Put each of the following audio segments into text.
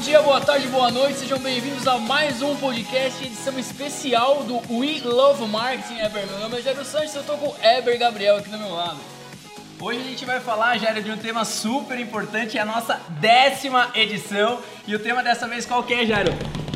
dia, boa tarde, boa noite, sejam bem-vindos a mais um podcast, edição especial do We Love Marketing Eber. Meu nome é Jairo Santos, eu tô com o Eber Gabriel aqui do meu lado. Hoje a gente vai falar, Jairo, de um tema super importante, é a nossa décima edição. E o tema dessa vez qual que é, Jairo?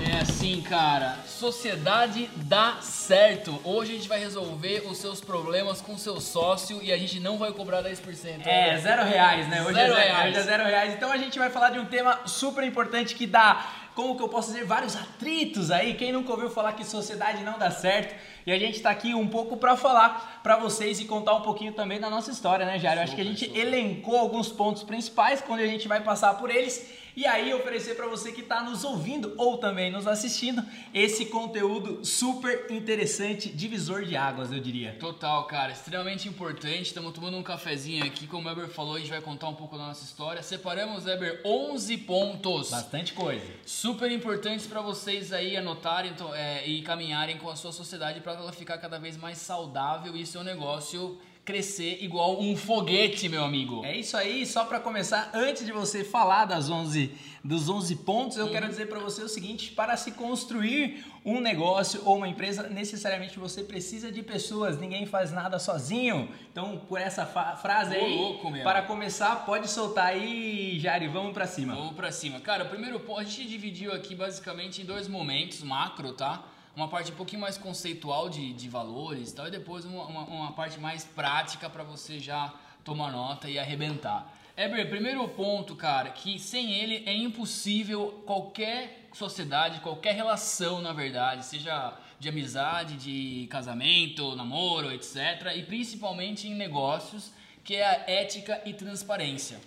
É assim, cara, sociedade dá certo. Hoje a gente vai resolver os seus problemas com seu sócio e a gente não vai cobrar 10%. É, zero reais, né? Hoje, Zero é, zero, reais. hoje é zero reais. Então a gente vai falar de um tema super importante que dá, como que eu posso dizer, vários atritos aí. Quem nunca ouviu falar que sociedade não dá certo? E a gente tá aqui um pouco pra falar pra vocês e contar um pouquinho também da nossa história, né, Jário? Acho que a gente elencou alguns pontos principais quando a gente vai passar por eles. E aí oferecer pra você que tá nos ouvindo ou também nos assistindo esse conteúdo super interessante, divisor de águas, eu diria. Total, cara, extremamente importante. Estamos tomando um cafezinho aqui, como o Eber falou, a gente vai contar um pouco da nossa história. Separamos, Eber, 11 pontos. Bastante coisa. super importantes para vocês aí anotarem então, é, e caminharem com a sua sociedade para ela ficar cada vez mais saudável e seu negócio crescer igual um foguete, meu amigo. É isso aí, só para começar, antes de você falar das 11, dos 11 pontos, Uhum. eu quero dizer para você o seguinte, para se construir um negócio ou uma empresa, necessariamente você precisa de pessoas, ninguém faz nada sozinho. Então, por essa frase aí, louco, para começar, pode soltar aí, Jari, vamos para cima. Vamos pra cima. Cara, o primeiro ponto, a gente dividiu aqui basicamente em dois momentos macro, tá? Uma parte um pouquinho mais conceitual de, de valores e tal, e depois uma, uma, uma parte mais prática para você já tomar nota e arrebentar. Eber, primeiro ponto, cara, que sem ele é impossível qualquer sociedade, qualquer relação, na verdade, seja de amizade, de casamento, namoro, etc. E principalmente em negócios, que é a ética e transparência.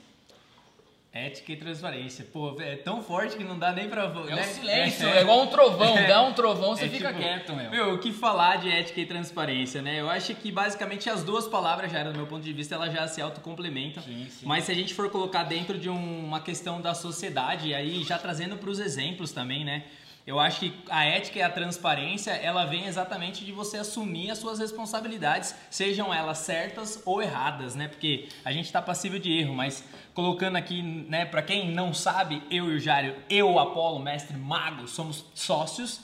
Ética e transparência. Pô, é tão forte que não dá nem pra... É né? o silêncio, é, igual um trovão, É. dá um trovão, você É fica tipo, quieto, meu. Meu, o que falar de ética e transparência, né? Eu acho que basicamente as duas palavras, já, do meu ponto de vista, elas já se autocomplementam. Sim, sim. Mas se a gente for colocar dentro de um- uma questão da sociedade, aí já trazendo para os exemplos também, né? Eu acho que a ética e a transparência, ela vem exatamente de você assumir as suas responsabilidades, sejam elas certas ou erradas, né? Porque a gente está passível de erro, mas colocando aqui, né, para quem não sabe, eu e o Jário, eu, o Apolo, mestre mago, somos sócios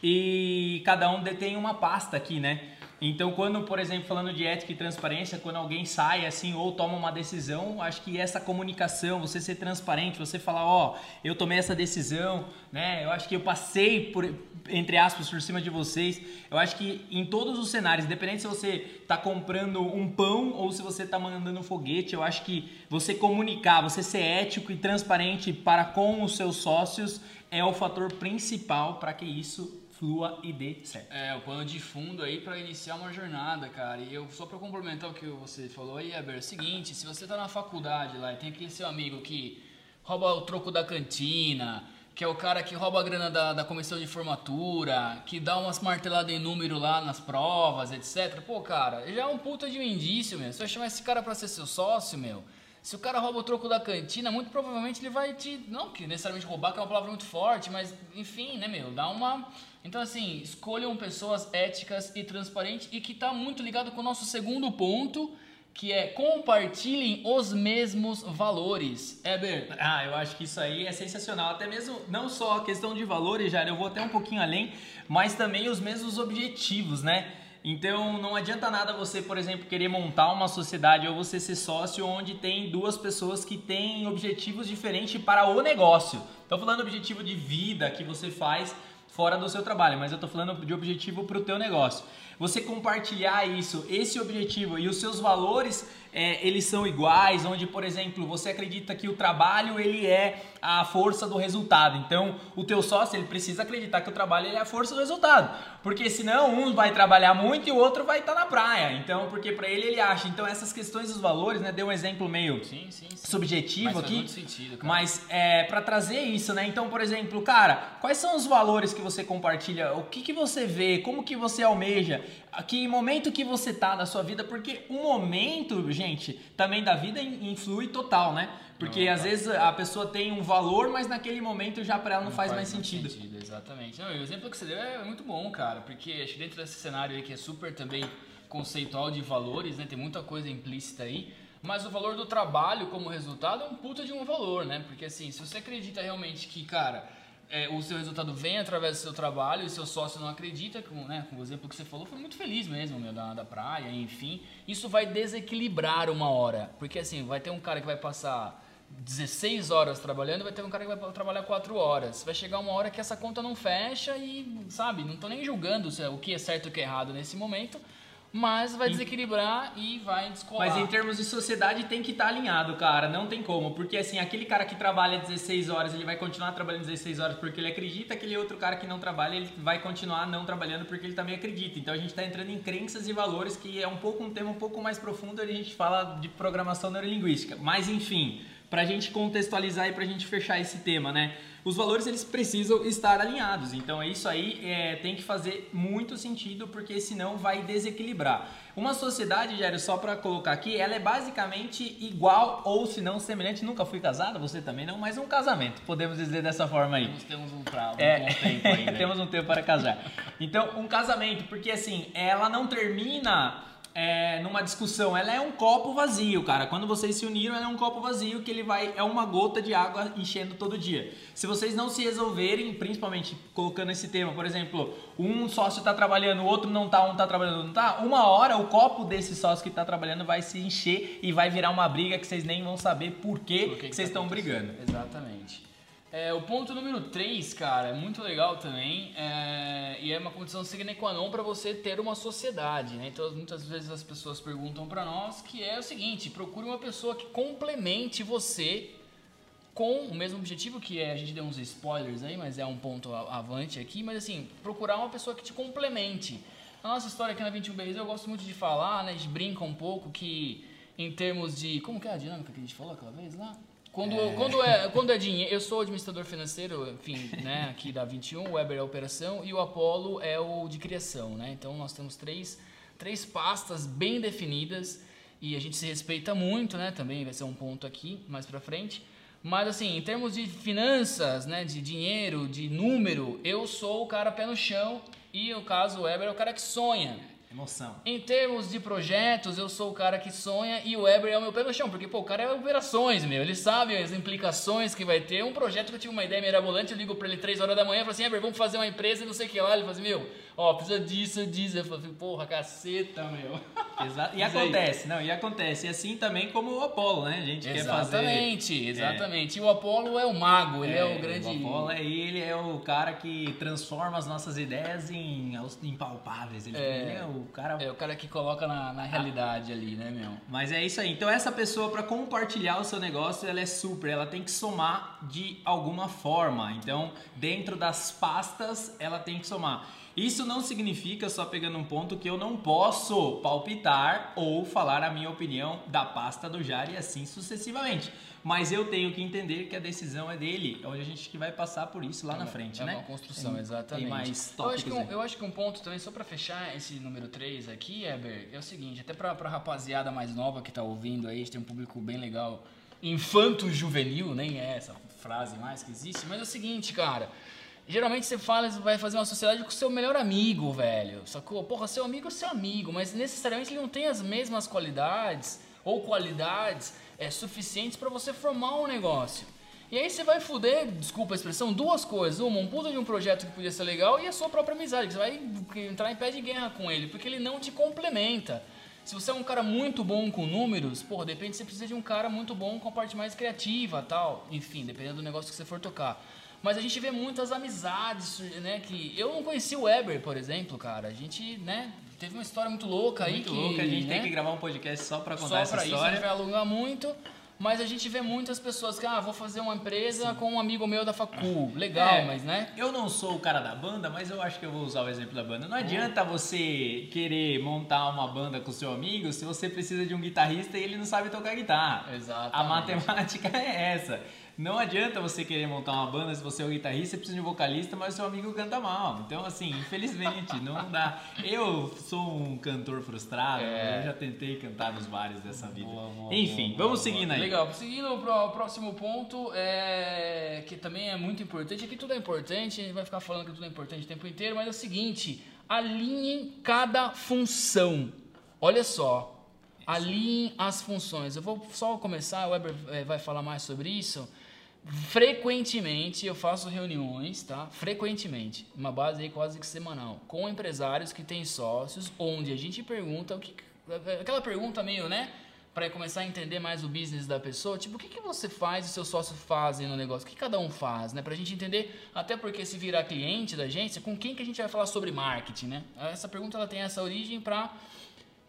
e cada um detém uma pasta aqui, né? Então, quando, por exemplo, falando de ética e transparência, quando alguém sai assim ou toma uma decisão, acho que essa comunicação, você ser transparente, você falar, ó, eu tomei essa decisão, né? Eu acho que eu passei por entre aspas por cima de vocês. Eu acho que em todos os cenários, independente se você tá comprando um pão ou se você tá mandando um foguete, eu acho que você comunicar, você ser ético e transparente para com os seus sócios é o fator principal para que isso flua e dê certo. É, o pano de fundo aí pra iniciar uma jornada, cara. E eu, só pra complementar o que você falou aí, Eber, é o seguinte, se você tá na faculdade lá e tem aquele seu amigo que rouba o troco da cantina, que é o cara que rouba a grana da, da comissão de formatura, que dá umas marteladas em número lá nas provas, etc. Pô, cara, já é um puta de um indício, meu. Você vai chamar esse cara pra ser seu sócio, meu. Se o cara rouba o troco da cantina, muito provavelmente ele vai te. Não que necessariamente roubar, que é uma palavra muito forte, mas enfim, né, meu? Dá uma. Então, assim, escolham pessoas éticas e transparentes e que tá muito ligado com o nosso segundo ponto, que é compartilhem os mesmos valores. Eber, Ah, eu acho que isso aí é sensacional. Até mesmo, não só a questão de valores, já eu vou até um pouquinho além, mas também os mesmos objetivos, né? Então não adianta nada você, por exemplo, querer montar uma sociedade ou você ser sócio onde tem duas pessoas que têm objetivos diferentes para o negócio. Estou falando objetivo de vida que você faz fora do seu trabalho, mas eu estou falando de objetivo para o teu negócio. Você compartilhar isso, esse objetivo e os seus valores, é, eles são iguais, onde, por exemplo, você acredita que o trabalho ele é a força do resultado. Então, o teu sócio ele precisa acreditar que o trabalho ele é a força do resultado, porque senão um vai trabalhar muito e o outro vai estar na praia. Então, porque para ele ele acha. Então, essas questões dos valores, né? Deu um exemplo meio sim, sim, sim. subjetivo Mas faz aqui. muito sentido, cara. Mas é para trazer isso, né? Então, por exemplo, cara, quais são os valores que você compartilha? O que, que você vê? Como que você almeja? Que momento que você tá da sua vida? Porque o momento, gente, também da vida in- influi total, né? Porque Não, às tá. vezes a pessoa tem um valor, mas naquele momento já para ela não, faz, mais sentido. Exatamente. Não, o exemplo que você deu é muito bom, cara, porque acho que dentro desse cenário aí que é super também conceitual de valores, né? Tem muita coisa implícita aí. Mas o valor do trabalho como resultado é um puta de um valor, né? Porque assim, se você acredita realmente que, cara, é, o seu resultado vem através do seu trabalho e seu sócio não acredita, com, né, com o exemplo que você falou, foi muito feliz mesmo, meu, da, da praia, enfim. Isso vai desequilibrar uma hora. Porque assim, vai ter um cara que vai passar 16 horas trabalhando, vai ter um cara que vai trabalhar 4 horas. Vai chegar uma hora que essa conta não fecha e, sabe, não tô nem julgando o que é certo e o que é errado nesse momento mas vai desequilibrar e vai descolar. Mas em termos de sociedade tem que estar tá alinhado, cara, não tem como, porque assim, aquele cara que trabalha 16 horas, ele vai continuar trabalhando 16 horas porque ele acredita, aquele outro cara que não trabalha, ele vai continuar não trabalhando porque ele também acredita. Então a gente está entrando em crenças e valores, que é um pouco um tema um pouco mais profundo, a gente fala de programação neurolinguística. Mas enfim, para a gente contextualizar e para a gente fechar esse tema, né? os valores eles precisam estar alinhados. Então isso aí é, tem que fazer muito sentido porque senão vai desequilibrar. Uma sociedade, Jairo, só para colocar aqui, ela é basicamente igual ou se não semelhante. Nunca fui casado, você também não, mas um casamento, podemos dizer dessa forma aí. Nós temos um, pra, um é, bom tempo ainda. temos um tempo para casar. Então, um casamento, porque assim, ela não termina é, numa discussão, ela é um copo vazio, cara. Quando vocês se uniram, ela é um copo vazio que ele vai é uma gota de água enchendo todo dia. Se vocês não se resolverem, principalmente colocando esse tema, por exemplo, um sócio está trabalhando, o outro não tá, um está trabalhando, não tá, uma hora o copo desse sócio que está trabalhando vai se encher e vai virar uma briga que vocês nem vão saber por, quê por que, que, vocês estão tá brigando. Exatamente. É, o ponto número 3, cara, é muito legal também é, e é uma condição sine qua non para você ter uma sociedade, né? Então, muitas vezes as pessoas perguntam para nós que é o seguinte, procure uma pessoa que complemente você com o mesmo objetivo, que é, a gente deu uns spoilers aí, mas é um ponto avante aqui, mas assim, procurar uma pessoa que te complemente. A nossa história aqui na 21 Berries, eu gosto muito de falar, né? A gente brinca um pouco que em termos de... Como que é a dinâmica que a gente falou aquela vez lá? Quando é, quando é, quando é dinheiro, eu sou administrador financeiro, enfim, né, aqui da 21, o Weber é a operação e o Apollo é o de criação, né? Então nós temos três, três pastas bem definidas e a gente se respeita muito, né? Também vai ser um ponto aqui mais para frente. Mas assim, em termos de finanças, né, de dinheiro, de número, eu sou o cara pé no chão e no caso o Weber é o cara que sonha. Emoção. Em termos de projetos, eu sou o cara que sonha e o Weber é o meu pé no chão, porque pô, o cara é operações, meu. Ele sabe as implicações que vai ter. Um projeto que eu tive uma ideia mirabolante, eu ligo pra ele 3 horas da manhã e falo assim: Weber, vamos fazer uma empresa e não sei o que lá. Ele fala assim: meu, ó, precisa disso, disso. Eu assim: porra, caceta, meu. Exato. E acontece, não, e acontece. E assim também como o Apolo, né? A gente exatamente, quer fazer. Exatamente, exatamente. É. E o Apolo é o mago, ele é, é o grande. O Apolo é ele, é o cara que transforma as nossas ideias em, em palpáveis. Ele, é. é o cara. É o cara que coloca na, na realidade ah. ali, né, meu? Mas é isso aí. Então, essa pessoa, para compartilhar o seu negócio, ela é super. Ela tem que somar de alguma forma. Então, dentro das pastas, ela tem que somar. Isso não significa, só pegando um ponto, que eu não posso palpitar ou falar a minha opinião da pasta do Jari e assim sucessivamente. Mas eu tenho que entender que a decisão é dele, onde a gente que vai passar por isso lá é, na frente, é né? É uma construção, exatamente. Tem mais tópicos eu acho, que um, eu acho que um ponto também, só para fechar esse número 3 aqui, Eber, é o seguinte, até pra, pra rapaziada mais nova que tá ouvindo aí, a gente tem um público bem legal, infanto-juvenil, nem é essa frase mais que existe, mas é o seguinte, cara... Geralmente você fala, vai fazer uma sociedade com seu melhor amigo, velho. Sacou? Porra, seu amigo é seu amigo, mas necessariamente ele não tem as mesmas qualidades ou qualidades é, suficientes para você formar um negócio. E aí você vai fuder, desculpa a expressão, duas coisas. Uma, um puta de um projeto que podia ser legal e a sua própria amizade. Você vai entrar em pé de guerra com ele, porque ele não te complementa. Se você é um cara muito bom com números, porra, de repente você precisa de um cara muito bom com a parte mais criativa tal. Enfim, dependendo do negócio que você for tocar. Mas a gente vê muitas amizades, né? Que eu não conheci o Weber, por exemplo, cara. A gente, né? Teve uma história muito louca aí. Muito que, louca, a gente né? tem que gravar um podcast só pra contar só essa pra história. Isso, a gente vai alongar muito. Mas a gente vê muitas pessoas que, ah, vou fazer uma empresa Sim. com um amigo meu da facu. Legal, é, mas né? Eu não sou o cara da banda, mas eu acho que eu vou usar o exemplo da banda. Não adianta você querer montar uma banda com seu amigo se você precisa de um guitarrista e ele não sabe tocar guitarra. Exato. A matemática é essa. Não adianta você querer montar uma banda se você é o guitarrista, você precisa de um vocalista, mas seu amigo canta mal. Então, assim, infelizmente, não dá. Eu sou um cantor frustrado, é. eu já tentei cantar nos bares dessa vida. Boa, boa, Enfim, boa, vamos seguindo aí. Legal, seguindo para o próximo ponto, é, que também é muito importante. Aqui tudo é importante, a gente vai ficar falando que tudo é importante o tempo inteiro, mas é o seguinte: alinhem cada função. Olha só, Alinhe as funções. Eu vou só começar, o Weber eh, vai falar mais sobre isso. Frequentemente eu faço reuniões, tá? Frequentemente, uma base aí quase que semanal, com empresários que têm sócios, onde a gente pergunta o que aquela pergunta meio, né, para começar a entender mais o business da pessoa, tipo, o que, que você faz e seu sócio fazem no negócio? O que cada um faz, né? Pra gente entender, até porque se virar cliente da agência, com quem que a gente vai falar sobre marketing, né? Essa pergunta ela tem essa origem para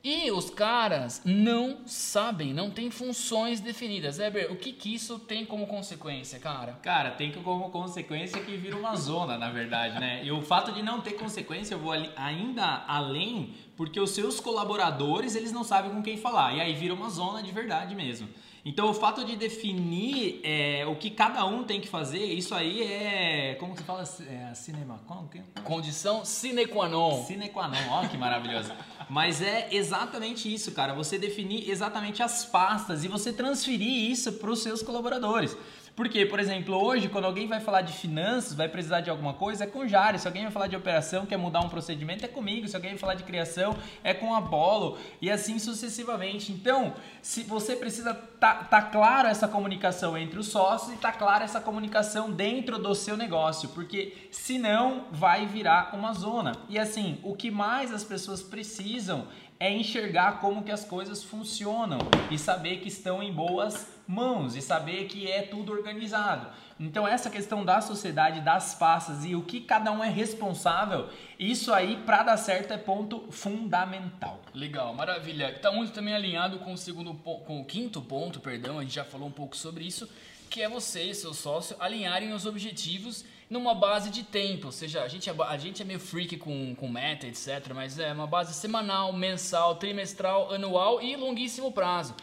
e os caras não sabem, não tem funções definidas. Eber, o que, que isso tem como consequência, cara? Cara, tem como consequência que vira uma zona, na verdade, né? E o fato de não ter consequência, eu vou ainda além, porque os seus colaboradores, eles não sabem com quem falar. E aí vira uma zona de verdade mesmo. Então, o fato de definir é, o que cada um tem que fazer, isso aí é. Como que fala? É, cinema. Como que? Condição sine qua non. Sine qua non, ó, que maravilhoso. Mas é exatamente isso, cara. Você definir exatamente as pastas e você transferir isso para os seus colaboradores. Porque, por exemplo, hoje, quando alguém vai falar de finanças, vai precisar de alguma coisa, é com o Jário. Se alguém vai falar de operação, quer mudar um procedimento, é comigo. Se alguém vai falar de criação, é com a Apolo. E assim sucessivamente. Então, se você precisa tá, tá claro essa comunicação entre os sócios e tá clara essa comunicação dentro do seu negócio. Porque senão vai virar uma zona. E assim, o que mais as pessoas precisam é enxergar como que as coisas funcionam e saber que estão em boas mãos e saber que é tudo organizado. Então essa questão da sociedade, das pastas e o que cada um é responsável, isso aí para dar certo é ponto fundamental. Legal, maravilha. Está muito também alinhado com o segundo com o quinto ponto, perdão, a gente já falou um pouco sobre isso, que é você e seu sócio alinharem os objetivos numa base de tempo, ou seja, a gente é, a gente é meio freak com, com meta, etc, mas é uma base semanal, mensal, trimestral, anual e longuíssimo prazo.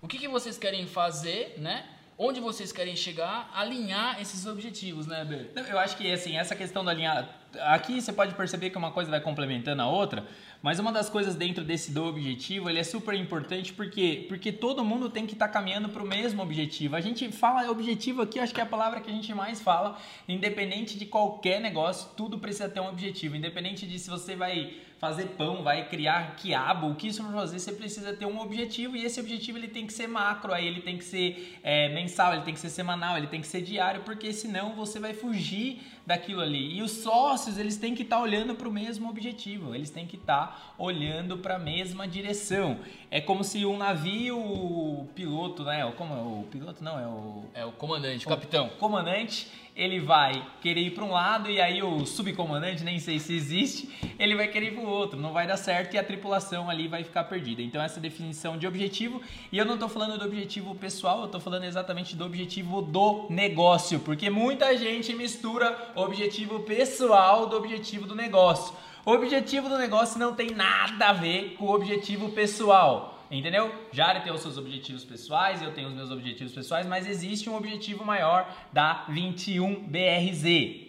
O que, que vocês querem fazer, né? Onde vocês querem chegar, alinhar esses objetivos, né, Ber? Eu acho que assim, essa questão da alinhar. Aqui você pode perceber que uma coisa vai complementando a outra. Mas uma das coisas dentro desse do objetivo, ele é super importante porque porque todo mundo tem que estar tá caminhando para o mesmo objetivo. A gente fala objetivo aqui, acho que é a palavra que a gente mais fala, independente de qualquer negócio, tudo precisa ter um objetivo, independente de se você vai fazer pão, vai criar quiabo, o que isso vai fazer, você precisa ter um objetivo e esse objetivo ele tem que ser macro, aí ele tem que ser é, mensal, ele tem que ser semanal, ele tem que ser diário, porque senão você vai fugir daquilo ali. E os sócios, eles têm que estar tá olhando para o mesmo objetivo, eles têm que estar tá olhando para a mesma direção. É como se um navio, o piloto, né? O, como, o piloto não, é o... É o comandante, o capitão. comandante, ele vai querer ir para um lado e aí o subcomandante, nem sei se existe, ele vai querer ir para o outro. Não vai dar certo e a tripulação ali vai ficar perdida. Então essa definição de objetivo, e eu não estou falando do objetivo pessoal, eu estou falando exatamente do objetivo do negócio, porque muita gente mistura objetivo pessoal do objetivo do negócio. O objetivo do negócio não tem nada a ver com o objetivo pessoal. Entendeu? Jari tem os seus objetivos pessoais, eu tenho os meus objetivos pessoais, mas existe um objetivo maior da 21BRZ.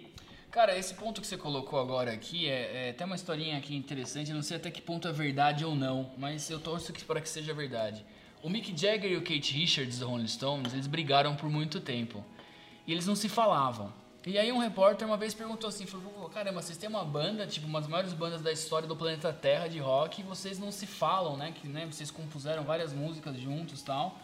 Cara, esse ponto que você colocou agora aqui é, é até uma historinha aqui interessante, não sei até que ponto é verdade ou não, mas eu torço para que seja verdade. O Mick Jagger e o Kate Richards do Rolling Stones, eles brigaram por muito tempo. E eles não se falavam. E aí um repórter uma vez perguntou assim, falou, caramba, vocês têm uma banda, tipo, uma das maiores bandas da história do planeta Terra de rock, e vocês não se falam, né? Que né, vocês compuseram várias músicas juntos tal.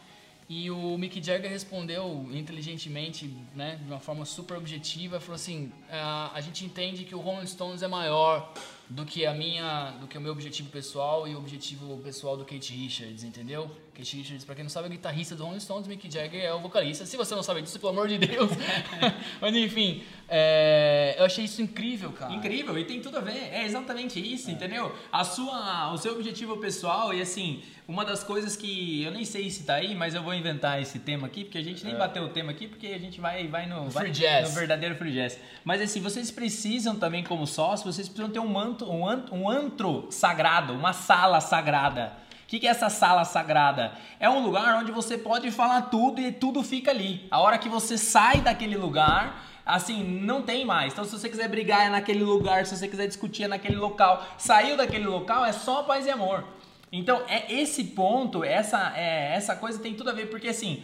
E o Mick Jagger respondeu inteligentemente, né, de uma forma super objetiva, falou assim: a, a gente entende que o Rolling Stones é maior do que a minha, do que o meu objetivo pessoal e o objetivo pessoal do Kate Richards, entendeu? Kate Richards, pra quem não sabe, é guitarrista do Rolling Stones, Mick Jagger é o vocalista. Se você não sabe disso, pelo amor de Deus. Mas enfim, é, eu achei isso incrível, cara. Incrível, e tem tudo a ver. É exatamente isso, é. entendeu? A sua, o seu objetivo pessoal, e assim, uma das coisas que eu nem sei se tá aí, mas eu vou inventar esse tema aqui, porque a gente nem é. bateu o tema aqui, porque a gente vai, vai no, vai, no verdadeiro free jazz. Mas assim, vocês precisam também, como sócios, vocês precisam ter um manto, um antro, um antro sagrado, uma sala sagrada o que, que é essa sala sagrada? É um lugar onde você pode falar tudo e tudo fica ali. A hora que você sai daquele lugar, assim, não tem mais. Então, se você quiser brigar é naquele lugar, se você quiser discutir é naquele local. Saiu daquele local é só paz e amor. Então, é esse ponto, essa, é, essa coisa tem tudo a ver, porque assim,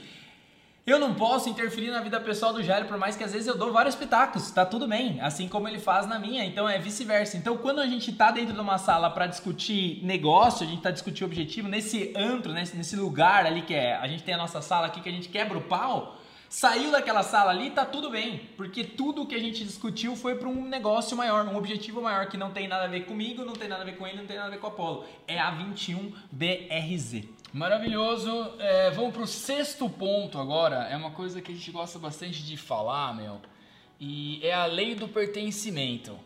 Eu não posso interferir na vida pessoal do Jairo, por mais que às vezes eu dou vários pitacos, tá tudo bem, assim como ele faz na minha, então é vice-versa. Então quando a gente tá dentro de uma sala para discutir negócio, a gente tá discutindo objetivo, nesse antro, nesse, nesse lugar ali que é, a gente tem a nossa sala aqui que a gente quebra o pau, saiu daquela sala ali, tá tudo bem, porque tudo que a gente discutiu foi para um negócio maior, um objetivo maior que não tem nada a ver comigo, não tem nada a ver com ele, não tem nada a ver com o Apolo. É a 21 BRZ. Maravilhoso. É, vamos pro sexto ponto agora. É uma coisa que a gente gosta bastante de falar, meu. E é a lei do pertencimento.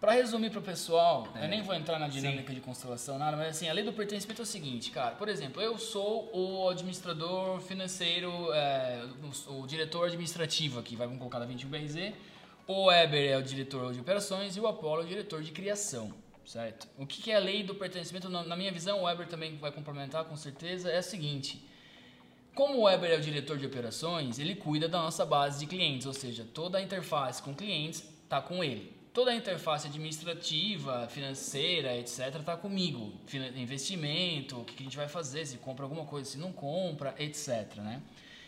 Para resumir pro pessoal, é. eu nem vou entrar na dinâmica Sim. de constelação, nada, mas assim, a lei do pertencimento é o seguinte, cara. Por exemplo, eu sou o administrador financeiro, é, o, o, diretor administrativo aqui, vai, vamos colocar da 21BRZ. O Weber é o diretor de operações e o Apollo é o diretor de criação certo? O que é a lei do pertencimento? Na minha visão, o Weber também vai complementar com certeza, é a seguinte. Como o Weber é o diretor de operações, ele cuida da nossa base de clientes, ou seja, toda a interface com clientes está com ele. Toda a interface administrativa, financeira, etc., está comigo. Investimento, o que a gente vai fazer, se compra alguma coisa, se não compra, etc. Né?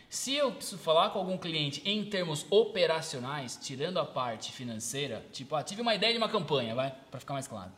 Se eu preciso falar com algum cliente em termos operacionais, tirando a parte financeira, tipo, ah, tive uma ideia de uma campanha, vai, para ficar mais claro.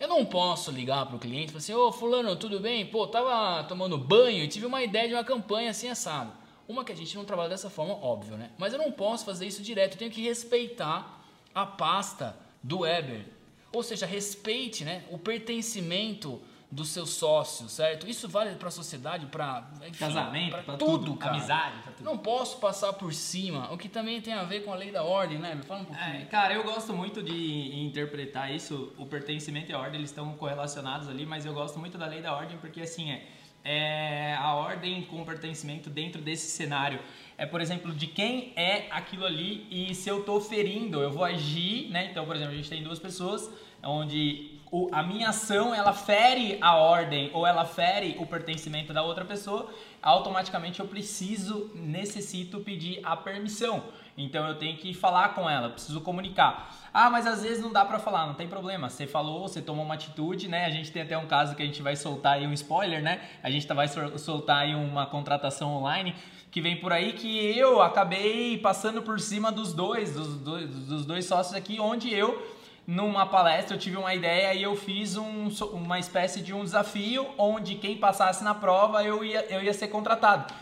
Eu não posso ligar para o cliente e falar assim, ô fulano, tudo bem? Pô, tava tomando banho e tive uma ideia de uma campanha assim assado. Uma que a gente não trabalha dessa forma, óbvio, né? Mas eu não posso fazer isso direto, eu tenho que respeitar a pasta do Weber. Ou seja, respeite né, o pertencimento do seu sócio, certo? Isso vale para a sociedade, para casamento, para tudo, tudo cara. amizade, pra tudo. Não posso passar por cima, o que também tem a ver com a lei da ordem, né? Me fala um pouquinho. É, cara, eu gosto muito de interpretar isso, o pertencimento e a ordem, eles estão correlacionados ali, mas eu gosto muito da lei da ordem porque assim é, é a ordem com o pertencimento dentro desse cenário é, por exemplo, de quem é aquilo ali e se eu estou ferindo, eu vou agir, né? Então, por exemplo, a gente tem duas pessoas onde o, a minha ação ela fere a ordem ou ela fere o pertencimento da outra pessoa, automaticamente eu preciso, necessito pedir a permissão. Então eu tenho que falar com ela, preciso comunicar. Ah, mas às vezes não dá para falar, não tem problema. Você falou, você tomou uma atitude, né? A gente tem até um caso que a gente vai soltar aí um spoiler, né? A gente vai soltar aí uma contratação online que vem por aí que eu acabei passando por cima dos dois, dos dois, dos dois sócios aqui, onde eu numa palestra eu tive uma ideia e eu fiz um, uma espécie de um desafio onde quem passasse na prova eu ia, eu ia ser contratado.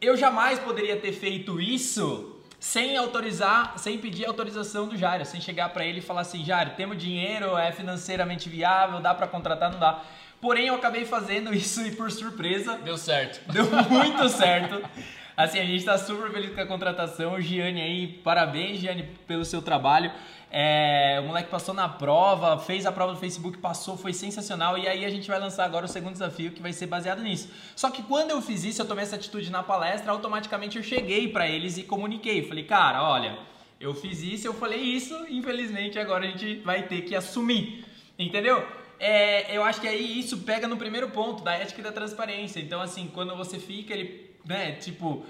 Eu jamais poderia ter feito isso sem autorizar, sem pedir autorização do Jairo, sem chegar para ele e falar assim, Jairo, temos dinheiro, é financeiramente viável, dá para contratar, não dá. Porém, eu acabei fazendo isso e por surpresa. Deu certo. Deu muito certo. Assim, a gente está super feliz com a contratação. O Gianni aí, parabéns, Gianni, pelo seu trabalho. É, o moleque passou na prova, fez a prova do Facebook, passou, foi sensacional. E aí a gente vai lançar agora o segundo desafio que vai ser baseado nisso. Só que quando eu fiz isso, eu tomei essa atitude na palestra, automaticamente eu cheguei para eles e comuniquei. Falei, cara, olha, eu fiz isso, eu falei isso, infelizmente agora a gente vai ter que assumir. Entendeu? É, eu acho que aí isso pega no primeiro ponto da ética e da transparência. Então, assim, quando você fica, ele, né, tipo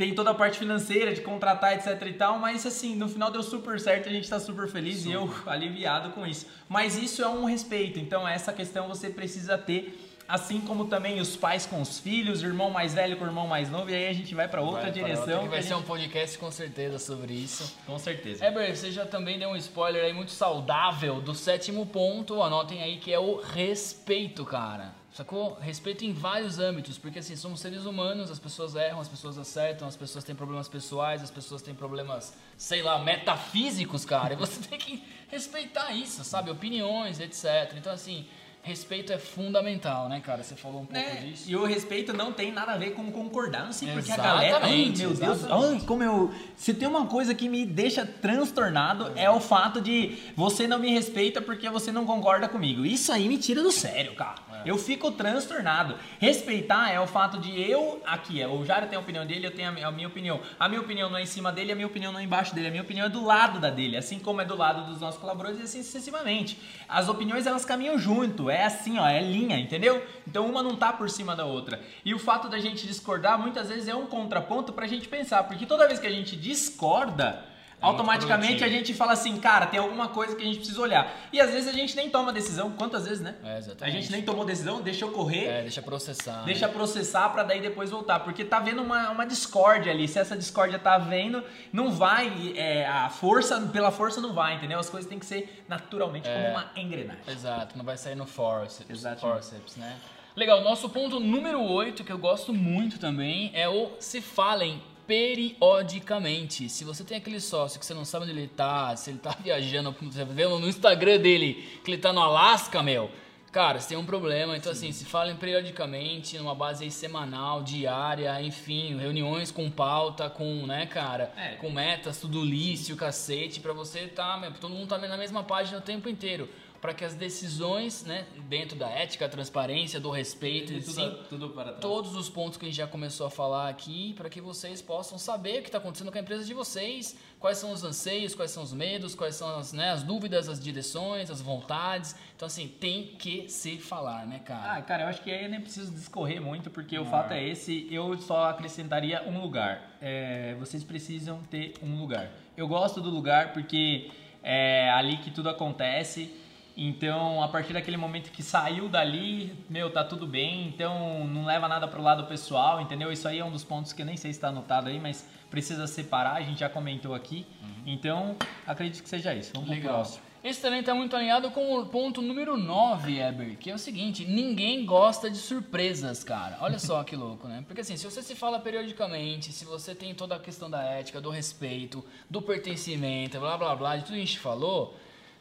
tem toda a parte financeira de contratar, etc e tal, mas assim, no final deu super certo, a gente está super feliz e eu aliviado com isso. Mas isso é um respeito, então essa questão você precisa ter assim como também os pais com os filhos, o irmão mais velho com o irmão mais novo, e aí a gente vai para outra vai direção. Outra, que vai ser um podcast com certeza sobre isso. Com certeza. Heber, você já também deu um spoiler aí muito saudável do sétimo ponto, anotem aí que é o respeito, cara. Sacou? Respeito em vários âmbitos, porque assim, somos seres humanos, as pessoas erram, as pessoas acertam, as pessoas têm problemas pessoais, as pessoas têm problemas, sei lá, metafísicos, cara. E você tem que respeitar isso, sabe? Opiniões, etc. Então, assim, respeito é fundamental, né, cara? Você falou um pouco é, disso. E o respeito não tem nada a ver com concordar, não sei porque a galera. Ai, meu Deus, ai, como eu. Se tem uma coisa que me deixa transtornado é. é. o fato de você não me respeita porque você não concorda comigo. Isso aí me tira do sério, cara. Eu fico transtornado. Respeitar é o fato de eu aqui, é, o Jário tem a opinião dele, eu tenho a minha opinião. A minha opinião não é em cima dele, a minha opinião não é embaixo dele, a minha opinião é do lado da dele, assim como é do lado dos nossos colaboradores e assim sucessivamente. As opiniões elas caminham junto, é assim, ó, é linha, entendeu? Então uma não tá por cima da outra. E o fato da gente discordar muitas vezes é um contraponto pra gente pensar, porque toda vez que a gente discorda, automaticamente a gente fala assim, cara, tem alguma coisa que a gente precisa olhar. E às vezes a gente nem toma decisão. Quantas vezes, né? É, exatamente. A gente nem tomou decisão, deixa eu correr. É, deixa processar. Deixa né? processar pra daí depois voltar. Porque tá vendo uma, uma discórdia ali. Se essa discórdia tá vendo, não vai. é, a força, pela força não vai, entendeu? As coisas têm que ser naturalmente como É. uma engrenagem. Exato, não vai sair no forceps. Exatamente. forceps né? Legal, nosso ponto número 8, que eu gosto muito também, é o se falem periodicamente. Se você tem aquele sócio que você não sabe onde ele tá, se ele tá viajando, você vê no Instagram dele que ele tá no Alasca, meu. Cara, você tem um problema, então assim, se falem periodicamente, numa base aí semanal, diária, enfim, reuniões com pauta, com, né, cara, É. com metas, tudo list, o cacete, pra você tá, meu, todo mundo tá na mesma página o tempo inteiro. Pra que as decisões, né, dentro da ética, transparência, do respeito, e sim, tudo para trás. todos os pontos que a gente já começou a falar aqui, para que vocês possam saber o que está acontecendo com a empresa de vocês, quais são os anseios, quais são os medos, quais são as, né, as dúvidas, as direções, as vontades. Então, assim, tem que se falar, né, cara? Ah, cara, eu acho que aí eu nem preciso discorrer muito, porque o fato é esse, eu só acrescentaria um lugar. É, vocês precisam ter um lugar. Eu gosto do lugar porque é ali que tudo acontece. Então, a partir daquele momento que saiu dali, meu, tá tudo bem. Então, não leva nada pro lado pessoal, entendeu? Isso aí é um dos pontos que eu nem sei se tá anotado aí, mas precisa separar, a gente já comentou aqui. Então, acredito que seja isso. Vamos pro Legal. próximo. Esse também está muito alinhado com o ponto número 9, Eber, que é o seguinte: ninguém gosta de surpresas, cara. Olha só que louco, né? Porque assim, se você se fala periodicamente, se você tem toda a questão da ética, do respeito, do pertencimento, blá blá blá, de tudo que a gente falou,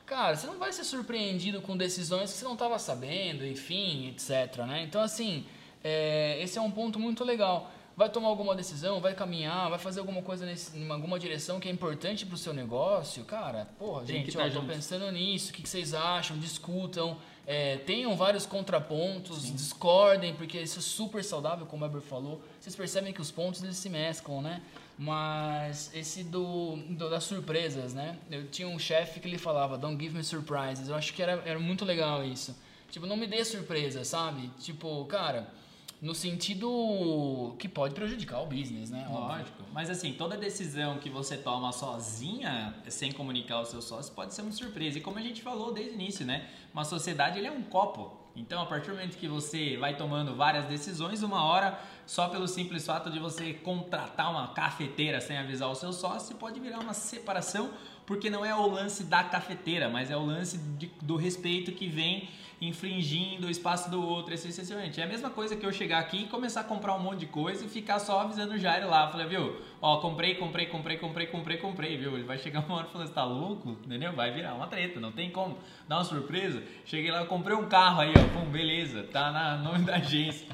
cara, você não vai ser surpreendido com decisões que você não estava sabendo, enfim, etc, né? Então, assim, é, esse é um ponto muito legal. Vai tomar alguma decisão, vai caminhar, vai fazer alguma coisa nesse, em alguma direção que é importante pro seu negócio, cara, porra, Tem que gente, ó, tô junto. pensando nisso, o que, que vocês acham? Discutam, é, tenham vários contrapontos, discordem, porque isso é super saudável, como o Weber falou. Vocês percebem que os pontos eles se mesclam, né? Mas esse do, do- das surpresas, né? Eu tinha um chefe que ele falava, don't give me surprises. Eu acho que era, era muito legal isso. Tipo, não me dê surpresa, sabe? Tipo, cara, no sentido que pode prejudicar o business, né? Lógico. Mas assim, toda decisão que você toma sozinha, sem comunicar ao seu sócio, pode ser uma surpresa. E como a gente falou desde o início, né? Uma sociedade ele é um copo. Então, a partir do momento que você vai tomando várias decisões, uma hora, só pelo simples fato de você contratar uma cafeteira sem avisar o seu sócio, pode virar uma separação, porque não é o lance da cafeteira, mas é o lance de- do respeito que vem infringindo o espaço do outro, assim sucessivamente. É a mesma coisa que eu chegar aqui e começar a comprar um monte de coisa e ficar só avisando o Jairo lá. Falei, viu, ó, comprei, comprei, comprei, comprei, comprei, comprei, viu? Ele vai chegar uma hora e falar, você tá louco? Entendeu? Vai virar uma treta, não tem como. Dá uma surpresa. Cheguei lá, comprei um carro aí, ó, pum, beleza, tá na nome da agência.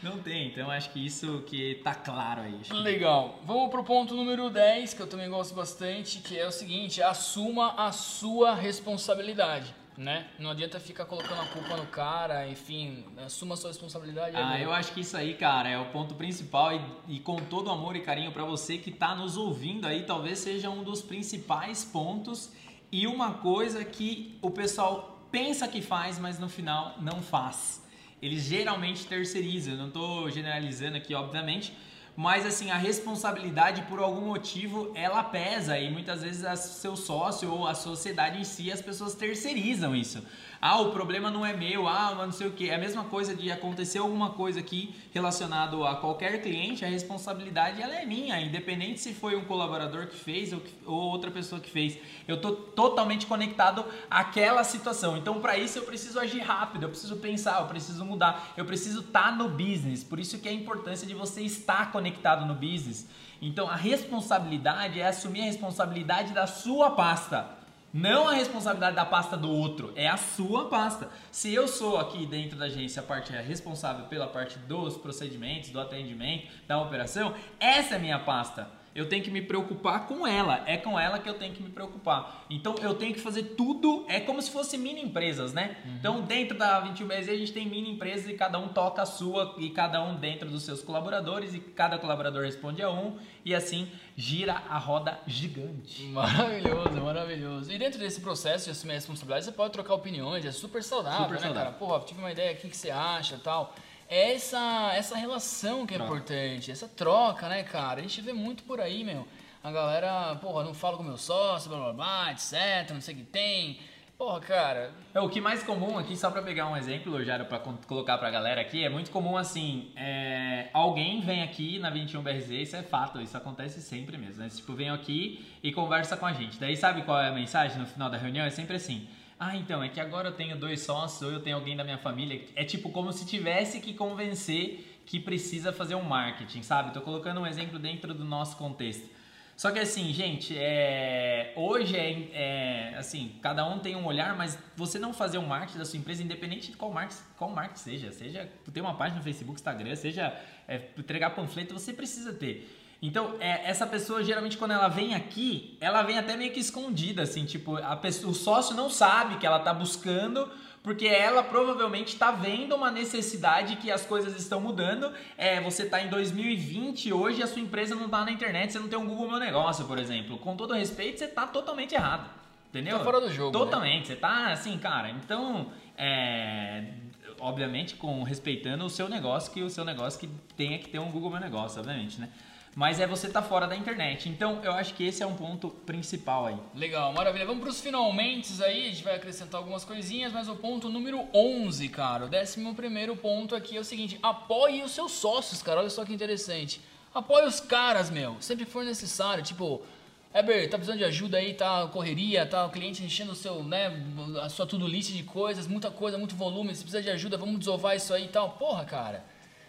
Não tem, então acho que isso que tá claro aí. Legal. Vamos pro ponto número 10, que eu também gosto bastante, que é o seguinte: assuma a sua responsabilidade. Né? Não adianta ficar colocando a culpa no cara, enfim, assuma sua responsabilidade. Ah, Eber. eu acho que isso aí, cara, é o ponto principal e, e com todo amor e carinho pra você que tá nos ouvindo aí, talvez seja um dos principais pontos e uma coisa que o pessoal pensa que faz, mas no final não faz. Eles geralmente terceirizam, eu não tô generalizando aqui, obviamente, mas assim, a responsabilidade por algum motivo ela pesa e muitas vezes a seu sócio ou a sociedade em si as pessoas terceirizam isso. Ah, o problema não é meu, ah, mas não sei o que. É a mesma coisa de acontecer alguma coisa aqui relacionado a qualquer cliente, a responsabilidade ela é minha, independente se foi um colaborador que fez ou, que- ou outra pessoa que fez. Eu tô totalmente conectado àquela situação. Então, para isso eu preciso agir rápido, eu preciso pensar, eu preciso mudar, eu preciso estar no business. Por isso que é a importância de você estar conectado no business. Então, a responsabilidade é assumir a responsabilidade da sua pasta. Não a responsabilidade da pasta do outro, é a sua pasta. Se eu sou aqui dentro da agência a parte é responsável pela parte dos procedimentos, do atendimento, da operação, essa é a minha pasta. Eu tenho que me preocupar com ela, é com ela que eu tenho que me preocupar. Então eu tenho que fazer tudo, é como se fosse mini empresas, né? Então dentro da 21 BZ a gente tem mini empresas e cada um toca a sua e cada um dentro dos seus colaboradores e cada colaborador responde a um e assim gira a roda gigante. Maravilhoso, maravilhoso. E dentro desse processo de assumir a responsabilidade, você pode trocar opiniões, é super saudável, Super né, saudável. cara? Porra, tive uma ideia aqui, o que você acha e tal. É essa, essa relação que é Troca. importante, essa troca, né, cara? A gente vê muito por aí, meu. a galera, porra, não fala com meu sócio, blá blá blá, etc, não sei o que tem. Porra, cara. É, o que mais comum aqui, só para pegar um exemplo, Jaro, para colocar pra galera aqui, é muito comum assim, é, alguém vem aqui na 21BRZ, isso é fato, isso acontece sempre mesmo, né? Tipo, vem aqui e conversa com a gente. Daí sabe qual é a mensagem no final da reunião? É sempre assim. Ah, então, é que agora eu tenho dois sócios ou eu tenho alguém da minha família. É tipo como se tivesse que convencer que precisa fazer um marketing, sabe? Tô colocando um exemplo dentro do nosso contexto. Só que assim, gente, é... hoje é, é, assim, cada um tem um olhar, mas você não fazer um marketing da sua empresa, independente de qual marketing, qual marketing seja, seja ter uma página no Facebook, Instagram, seja é, entregar panfleto, você precisa ter. Então, é, essa pessoa, geralmente, quando ela vem aqui, ela vem até meio que escondida, assim, tipo, a pessoa, o sócio não sabe que ela tá buscando porque ela provavelmente está vendo uma necessidade que as coisas estão mudando. É, você está em 2020 hoje a sua empresa não está na internet, você não tem um Google Meu Negócio, por exemplo. Com todo respeito, você está totalmente errado. Entendeu? Tá fora do jogo. Né? Totalmente. Né? Você está assim, cara. Então, é, obviamente, com respeitando o seu negócio, que o seu negócio que tenha que ter um Google Meu Negócio, obviamente, né? Mas é você tá fora da internet. Então eu acho que esse é um ponto principal aí. Legal, maravilha. Vamos para os finalmente aí, a gente vai acrescentar algumas coisinhas, mas o ponto número 11, cara, o décimo primeiro ponto aqui é o seguinte, apoie os seus sócios, cara, olha só que interessante. Apoie os caras, meu, sempre for necessário, tipo... Eber, tá precisando de ajuda aí, tá correria, tá o cliente enchendo o seu, né, a sua tudo list de coisas, muita coisa, muito volume, você precisa de ajuda, vamos desovar isso aí e tal. Porra, cara,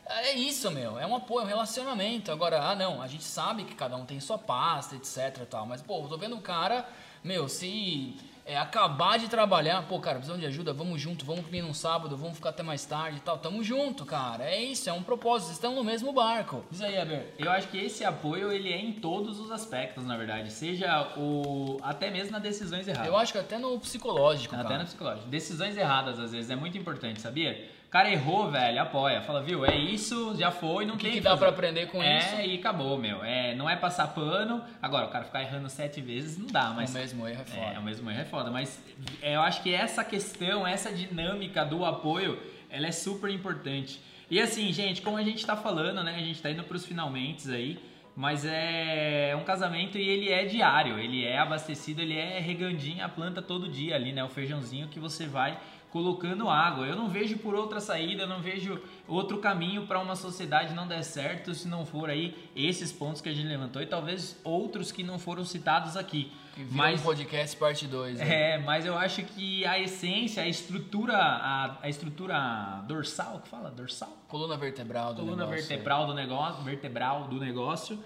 é isso, meu. É um apoio, é um relacionamento. Agora, ah, não, a gente sabe que cada um tem sua pasta, etc tal. Mas, pô, eu tô vendo um cara, meu, se é, acabar de trabalhar, pô, cara, precisamos de ajuda, vamos junto, vamos comer num sábado, vamos ficar até mais tarde e tal. Tamo junto, cara. É isso, é um propósito. Vocês estão no mesmo barco. Diz aí, Aber. Eu acho que esse apoio, ele é em todos os aspectos, na verdade. Seja o... até mesmo nas decisões erradas. Eu acho que até no psicológico, Até cara. no psicológico. Decisões erradas, às vezes, é muito importante, sabia? O cara errou, velho, apoia. Fala, viu, é isso, já foi, não o que tem que dá para aprender com é, isso. É, e acabou, meu. É, não é passar pano. Agora, o cara ficar errando sete vezes não dá, mas... O mesmo erro é foda. É, o mesmo erro é foda. Mas é, eu acho que essa questão, essa dinâmica do apoio, ela é super importante. E assim, gente, como a gente tá falando, né? A gente tá indo pros finalmente aí. Mas é um casamento e ele é diário, ele é abastecido, ele é regandinho a planta todo dia ali, né? O feijãozinho que você vai colocando água. Eu não vejo por outra saída, eu não vejo outro caminho para uma sociedade não der certo se não for aí esses pontos que a gente levantou e talvez outros que não foram citados aqui. Mas um podcast parte 2. Né? É, mas eu acho que a essência, a estrutura, a, a estrutura dorsal, que fala dorsal, coluna vertebral do coluna negócio. vertebral do negócio, vertebral do negócio,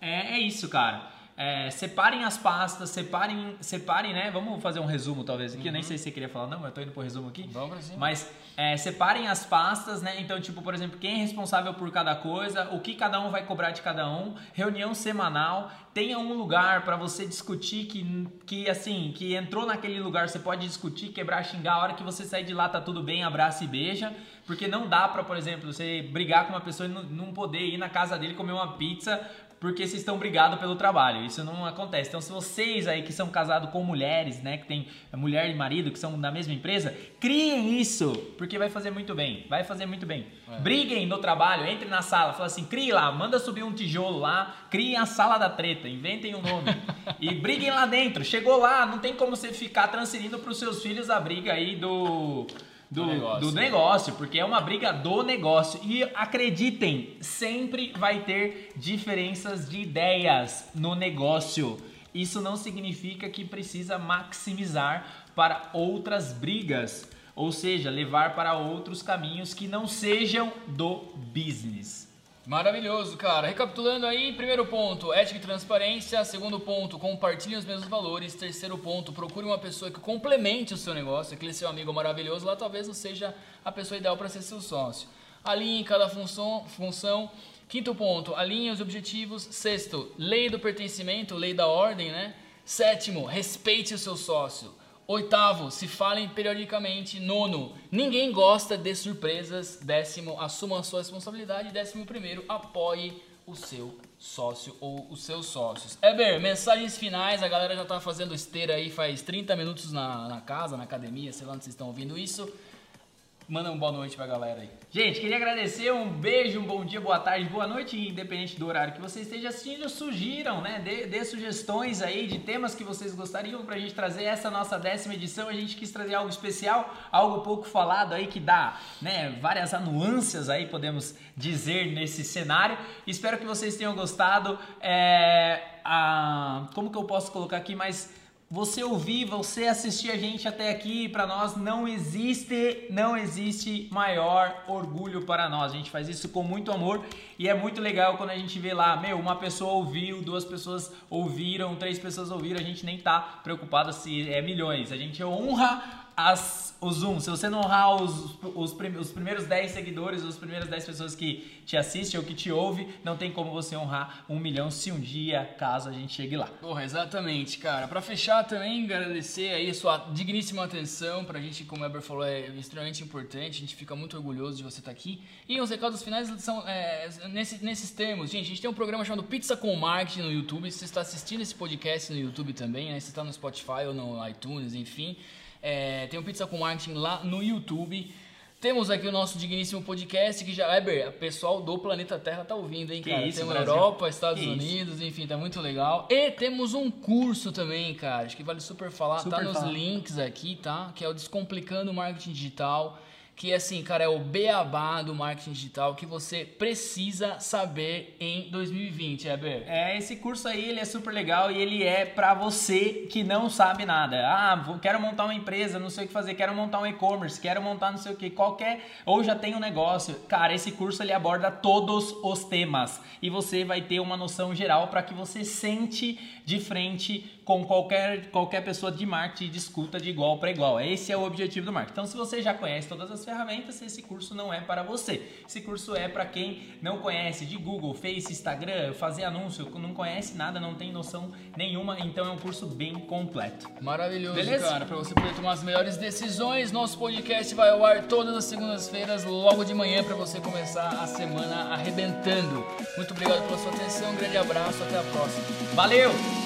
é, é isso, cara. É, separem as pastas, separem, separem, né? Vamos fazer um resumo talvez aqui. Uhum. Eu nem uhum. sei se você queria falar, não, mas eu tô indo pro resumo aqui. Vamos sim. Mas é, separem as pastas, né? Então, tipo, por exemplo, quem é responsável por cada coisa, o que cada um vai cobrar de cada um, reunião semanal, tenha um lugar para você discutir que, que, assim, que entrou naquele lugar, você pode discutir, quebrar, xingar, a hora que você sair de lá tá tudo bem, abraça e beija, porque não dá para, por exemplo, você brigar com uma pessoa e não, não poder ir na casa dele comer uma pizza porque vocês estão brigados pelo trabalho. Isso não acontece. Então, se vocês aí que são casados com mulheres, né, que tem mulher e marido que são da mesma empresa, criem isso, porque vai fazer muito bem. Vai fazer muito bem. É. Briguem no trabalho, entre na sala, fala assim, crie lá, manda subir um tijolo lá, criem a sala da treta, inventem um nome e briguem lá dentro. Chegou lá, não tem como você ficar transferindo para os seus filhos a briga aí do do, do, negócio. do negócio, porque é uma briga do negócio. E acreditem, sempre vai ter diferenças de ideias no negócio. Isso não significa que precisa maximizar para outras brigas, ou seja, levar para outros caminhos que não sejam do business. Maravilhoso, cara. Recapitulando aí, primeiro ponto, ética e transparência. Segundo ponto, compartilhe os mesmos valores. Terceiro ponto, procure uma pessoa que complemente o seu negócio. Aquele seu amigo maravilhoso lá talvez não seja a pessoa ideal para ser seu sócio. Alinhe cada função, função. Quinto ponto, alinhe os objetivos. Sexto, lei do pertencimento, lei da ordem, né? Sétimo, respeite o seu sócio. Oitavo, se falem periodicamente. Nono, ninguém gosta de surpresas. Décimo, assuma a sua responsabilidade. Décimo primeiro, apoie o seu sócio ou os seus sócios. Eber, mensagens finais. A galera já tá fazendo esteira aí faz 30 minutos na, na casa, na academia, sei lá onde vocês estão ouvindo isso. Manda um boa noite pra galera aí. Gente, queria agradecer, um beijo, um bom dia, boa tarde, boa noite, independente do horário que você esteja assistindo, sugiram, né? Dê, dê sugestões aí de temas que vocês gostariam pra gente trazer essa nossa décima edição. A gente quis trazer algo especial, algo pouco falado aí que dá, né, várias anuâncias aí, podemos dizer, nesse cenário. Espero que vocês tenham gostado. É, a, como que eu posso colocar aqui mais você ouvir, você assistir a gente até aqui, para nós não existe, não existe maior orgulho para nós. A gente faz isso com muito amor e é muito legal quando a gente vê lá, meu, uma pessoa ouviu, duas pessoas ouviram, três pessoas ouviram, a gente nem tá preocupado se é milhões. A gente honra as, o Zoom. Se você não honrar os, os, os primeiros 10 seguidores, os primeiros 10 pessoas que te assistem ou que te ouvem, não tem como você honrar um milhão se um dia, caso a gente chegue lá. Porra, exatamente, cara. Para fechar também, agradecer aí a sua digníssima atenção. Pra gente, como o Eber falou, é extremamente importante. A gente fica muito orgulhoso de você estar tá aqui. E os recados finais são é, nesse, nesses termos. Gente, a gente tem um programa chamado Pizza com Marketing no YouTube. Se você está assistindo esse podcast no YouTube também, né? Se está no Spotify ou no iTunes, enfim. É, tem o Pizza com Marketing lá no YouTube. Temos aqui o nosso digníssimo podcast que já, Eber, o pessoal do planeta Terra tá ouvindo, hein, cara? Isso, temos Brasil. Europa, Estados Que Unidos, isso. enfim, tá muito legal. E temos um curso também, cara, acho que vale super falar, super tá nos falar. links aqui, tá? Que é o Descomplicando o Marketing Digital que assim, cara, é o beabá do marketing digital que você precisa saber em 2020, Eber. É, esse curso aí, ele é super legal e ele é para você que não sabe nada. Ah, quero montar uma empresa, não sei o que fazer, quero montar um e-commerce, quero montar não sei o que, qualquer, ou já tem um negócio. Cara, esse curso ele aborda todos os temas e você vai ter uma noção geral para que você sente de frente com qualquer, qualquer pessoa de marketing e discuta de igual para igual. Esse é o objetivo do marketing. Então, se você já conhece todas as ferramentas, esse curso não é para você. Esse curso é para quem não conhece de Google, Face, Instagram, fazer anúncio, não conhece nada, não tem noção nenhuma, então é um curso bem completo. Maravilhoso, Beleza? cara, para você poder tomar as melhores decisões. Nosso podcast vai ao ar todas as segundas-feiras, logo de manhã, para você começar a semana arrebentando. Muito obrigado pela sua atenção, um grande abraço, até a próxima. Valeu!